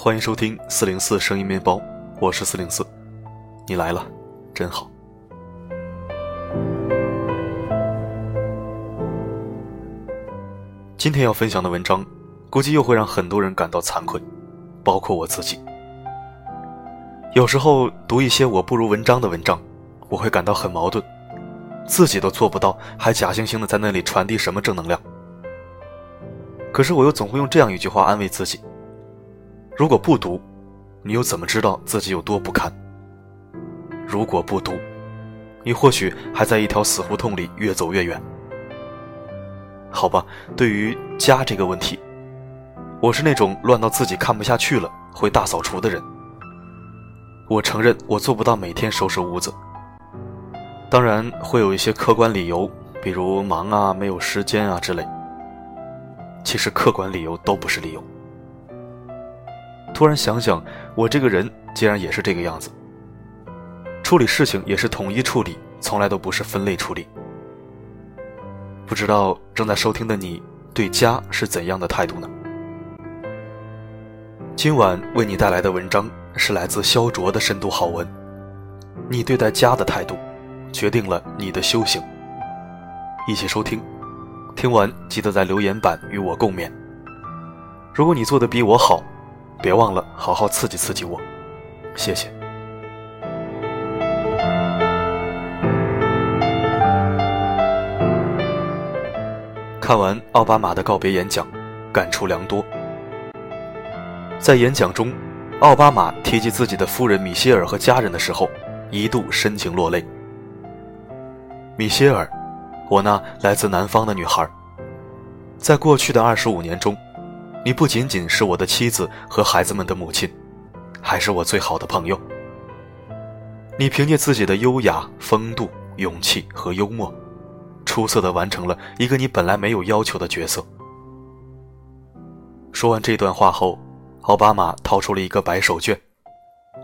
欢迎收听四零四声音面包，我是四零四，你来了，真好。今天要分享的文章，估计又会让很多人感到惭愧，包括我自己。有时候读一些我不如文章的文章，我会感到很矛盾，自己都做不到，还假惺惺的在那里传递什么正能量。可是我又总会用这样一句话安慰自己：如果不读，你又怎么知道自己有多不堪？如果不读，你或许还在一条死胡同里越走越远。好吧，对于家这个问题，我是那种乱到自己看不下去了会大扫除的人。我承认我做不到每天收拾屋子，当然会有一些客观理由，比如忙啊、没有时间啊之类。其实客观理由都不是理由。突然想想，我这个人竟然也是这个样子，处理事情也是统一处理，从来都不是分类处理。不知道正在收听的你对家是怎样的态度呢？今晚为你带来的文章是来自肖卓的深度好文。你对待家的态度，决定了你的修行。一起收听，听完记得在留言板与我共勉。如果你做的比我好，别忘了好好刺激刺激我，谢谢。看完奥巴马的告别演讲，感触良多。在演讲中，奥巴马提及自己的夫人米歇尔和家人的时候，一度深情落泪。米歇尔，我那来自南方的女孩，在过去的二十五年中，你不仅仅是我的妻子和孩子们的母亲，还是我最好的朋友。你凭借自己的优雅、风度、勇气和幽默。出色的完成了一个你本来没有要求的角色。说完这段话后，奥巴马掏出了一个白手绢，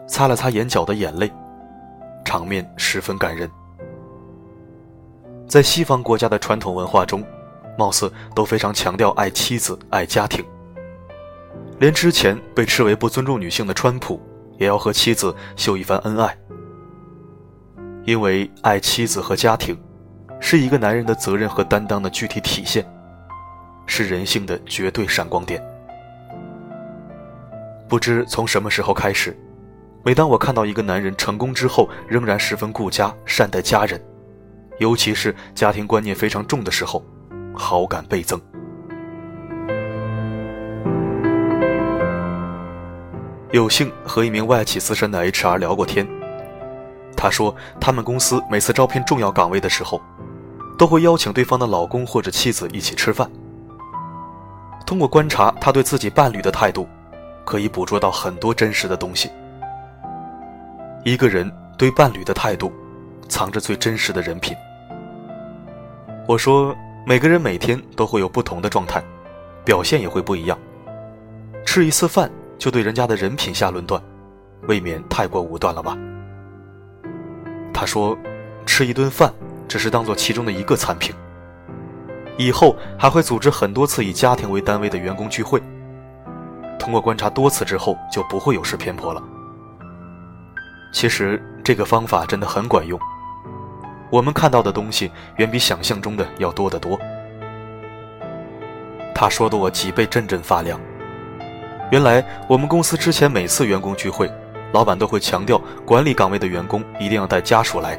擦了擦眼角的眼泪，场面十分感人。在西方国家的传统文化中，貌似都非常强调爱妻子、爱家庭，连之前被斥为不尊重女性的川普，也要和妻子秀一番恩爱，因为爱妻子和家庭。是一个男人的责任和担当的具体体现，是人性的绝对闪光点。不知从什么时候开始，每当我看到一个男人成功之后仍然十分顾家、善待家人，尤其是家庭观念非常重的时候，好感倍增。有幸和一名外企资深的 HR 聊过天，他说他们公司每次招聘重要岗位的时候。都会邀请对方的老公或者妻子一起吃饭。通过观察他对自己伴侣的态度，可以捕捉到很多真实的东西。一个人对伴侣的态度，藏着最真实的人品。我说，每个人每天都会有不同的状态，表现也会不一样。吃一次饭就对人家的人品下论断，未免太过武断了吧？他说，吃一顿饭。只是当做其中的一个餐品，以后还会组织很多次以家庭为单位的员工聚会。通过观察多次之后，就不会有失偏颇了。其实这个方法真的很管用，我们看到的东西远比想象中的要多得多。他说的我脊背阵阵发凉。原来我们公司之前每次员工聚会，老板都会强调管理岗位的员工一定要带家属来。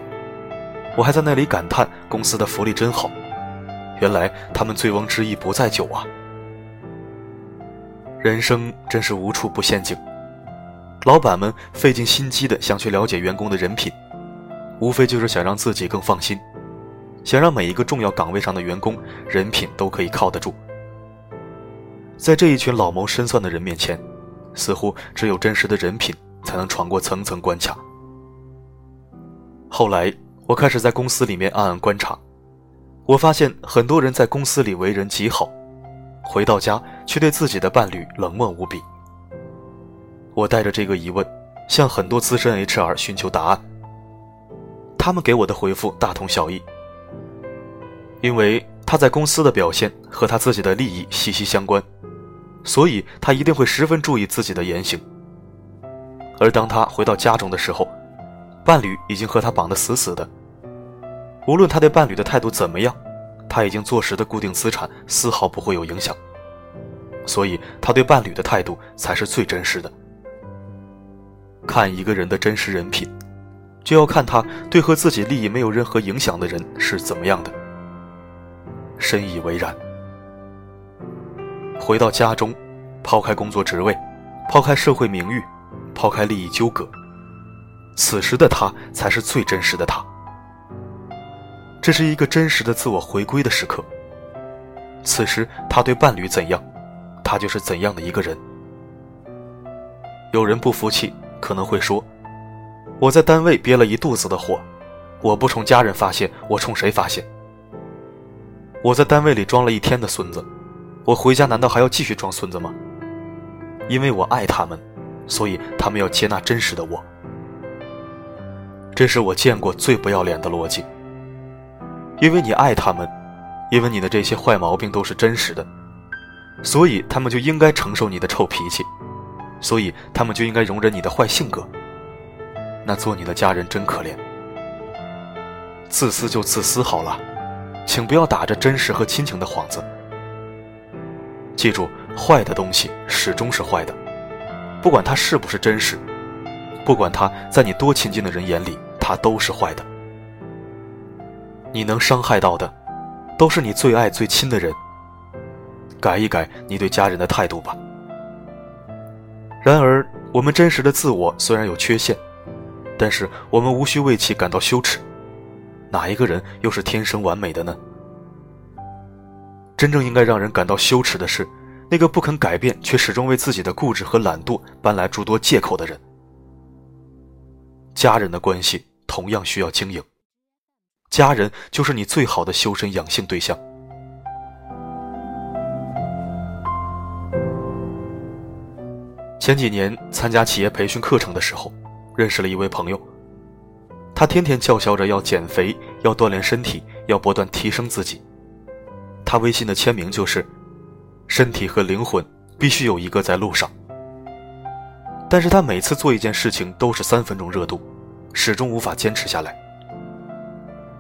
我还在那里感叹公司的福利真好，原来他们醉翁之意不在酒啊！人生真是无处不陷阱，老板们费尽心机的想去了解员工的人品，无非就是想让自己更放心，想让每一个重要岗位上的员工人品都可以靠得住。在这一群老谋深算的人面前，似乎只有真实的人品才能闯过层层关卡。后来。我开始在公司里面暗暗观察，我发现很多人在公司里为人极好，回到家却对自己的伴侣冷漠无比。我带着这个疑问，向很多资深 HR 寻求答案。他们给我的回复大同小异，因为他在公司的表现和他自己的利益息息相关，所以他一定会十分注意自己的言行。而当他回到家中的时候，伴侣已经和他绑得死死的。无论他对伴侣的态度怎么样，他已经坐实的固定资产丝毫不会有影响。所以，他对伴侣的态度才是最真实的。看一个人的真实人品，就要看他对和自己利益没有任何影响的人是怎么样的。深以为然。回到家中，抛开工作职位，抛开社会名誉，抛开利益纠葛，此时的他才是最真实的他。这是一个真实的自我回归的时刻。此时他对伴侣怎样，他就是怎样的一个人。有人不服气，可能会说：“我在单位憋了一肚子的火，我不冲家人发泄，我冲谁发泄？我在单位里装了一天的孙子。”我回家难道还要继续装孙子吗？因为我爱他们，所以他们要接纳真实的我。这是我见过最不要脸的逻辑。因为你爱他们，因为你的这些坏毛病都是真实的，所以他们就应该承受你的臭脾气，所以他们就应该容忍你的坏性格。那做你的家人真可怜。自私就自私好了，请不要打着真实和亲情的幌子。记住，坏的东西始终是坏的，不管它是不是真实，不管它在你多亲近的人眼里，它都是坏的。你能伤害到的，都是你最爱最亲的人。改一改你对家人的态度吧。然而，我们真实的自我虽然有缺陷，但是我们无需为其感到羞耻。哪一个人又是天生完美的呢？真正应该让人感到羞耻的是，那个不肯改变却始终为自己的固执和懒惰搬来诸多借口的人。家人的关系同样需要经营，家人就是你最好的修身养性对象。前几年参加企业培训课程的时候，认识了一位朋友，他天天叫嚣着要减肥、要锻炼身体、要不断提升自己。他微信的签名就是：“身体和灵魂必须有一个在路上。”但是他每次做一件事情都是三分钟热度，始终无法坚持下来。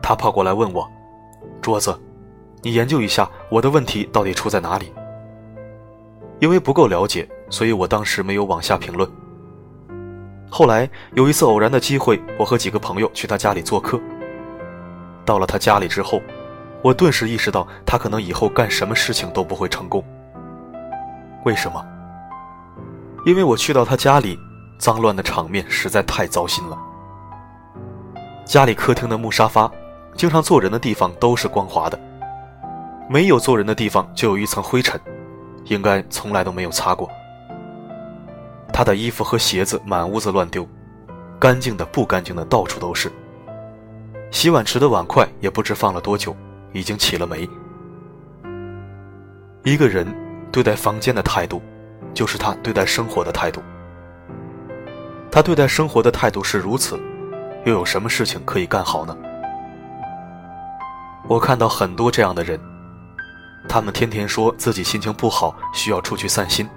他跑过来问我：“桌子，你研究一下我的问题到底出在哪里？”因为不够了解，所以我当时没有往下评论。后来有一次偶然的机会，我和几个朋友去他家里做客。到了他家里之后。我顿时意识到，他可能以后干什么事情都不会成功。为什么？因为我去到他家里，脏乱的场面实在太糟心了。家里客厅的木沙发，经常坐人的地方都是光滑的，没有坐人的地方就有一层灰尘，应该从来都没有擦过。他的衣服和鞋子满屋子乱丢，干净的、不干净的到处都是。洗碗池的碗筷也不知放了多久。已经起了霉。一个人对待房间的态度，就是他对待生活的态度。他对待生活的态度是如此，又有什么事情可以干好呢？我看到很多这样的人，他们天天说自己心情不好，需要出去散心。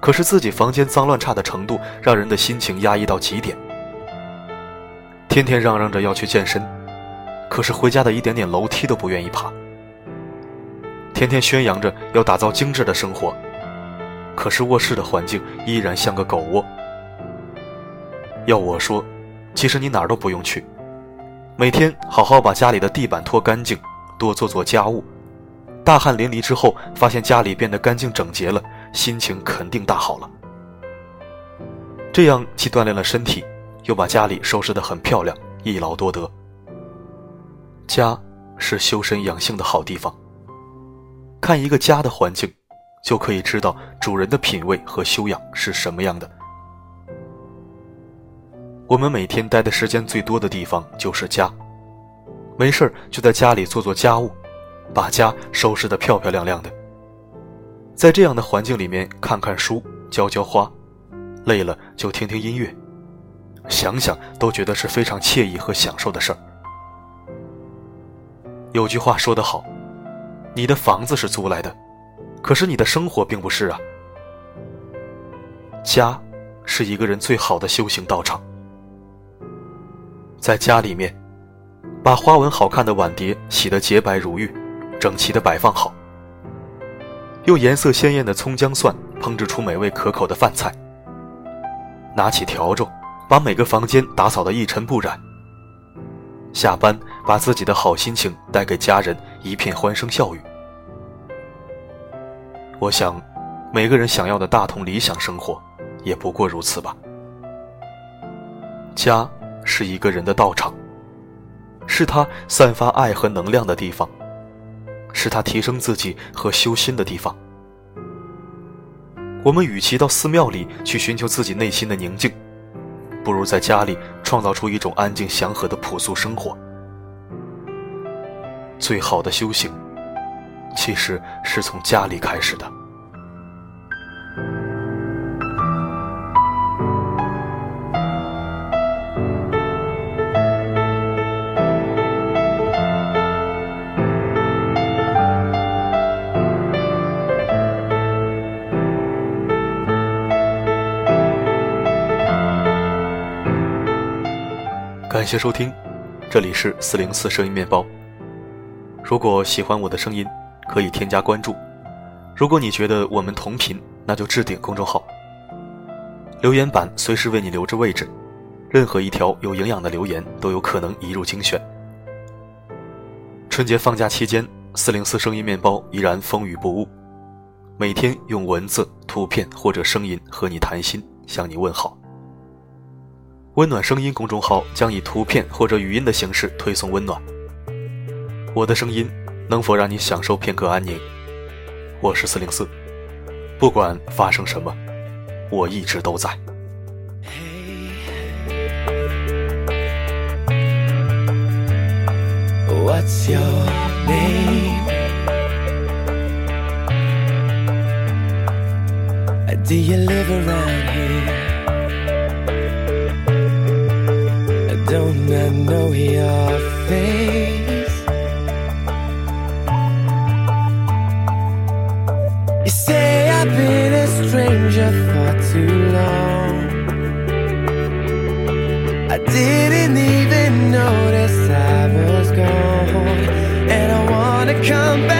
可是自己房间脏乱差的程度，让人的心情压抑到极点。天天嚷嚷着要去健身。可是回家的一点点楼梯都不愿意爬，天天宣扬着要打造精致的生活，可是卧室的环境依然像个狗窝。要我说，其实你哪儿都不用去，每天好好把家里的地板拖干净，多做做家务，大汗淋漓之后，发现家里变得干净整洁了，心情肯定大好了。这样既锻炼了身体，又把家里收拾得很漂亮，一劳多得。家是修身养性的好地方。看一个家的环境，就可以知道主人的品味和修养是什么样的。我们每天待的时间最多的地方就是家，没事就在家里做做家务，把家收拾得漂漂亮亮的。在这样的环境里面看看书、浇浇花，累了就听听音乐，想想都觉得是非常惬意和享受的事儿。有句话说得好，你的房子是租来的，可是你的生活并不是啊。家，是一个人最好的修行道场。在家里面，把花纹好看的碗碟洗得洁白如玉，整齐的摆放好。用颜色鲜艳的葱姜蒜烹制出美味可口的饭菜。拿起笤帚，把每个房间打扫得一尘不染。下班，把自己的好心情带给家人，一片欢声笑语。我想，每个人想要的大同理想生活，也不过如此吧。家是一个人的道场，是他散发爱和能量的地方，是他提升自己和修心的地方。我们与其到寺庙里去寻求自己内心的宁静，不如在家里创造出一种安静祥和的朴素生活。最好的修行，其实是从家里开始的。感谢收听，这里是四零四声音面包。如果喜欢我的声音，可以添加关注。如果你觉得我们同频，那就置顶公众号。留言板随时为你留着位置，任何一条有营养的留言都有可能一入精选。春节放假期间，四零四声音面包依然风雨不误，每天用文字、图片或者声音和你谈心，向你问好。温暖声音公众号将以图片或者语音的形式推送温暖。我的声音能否让你享受片刻安宁？我是四零四，不管发生什么，我一直都在。don't I know your face? You say I've been a stranger for too long. I didn't even notice I was gone, and I wanna come back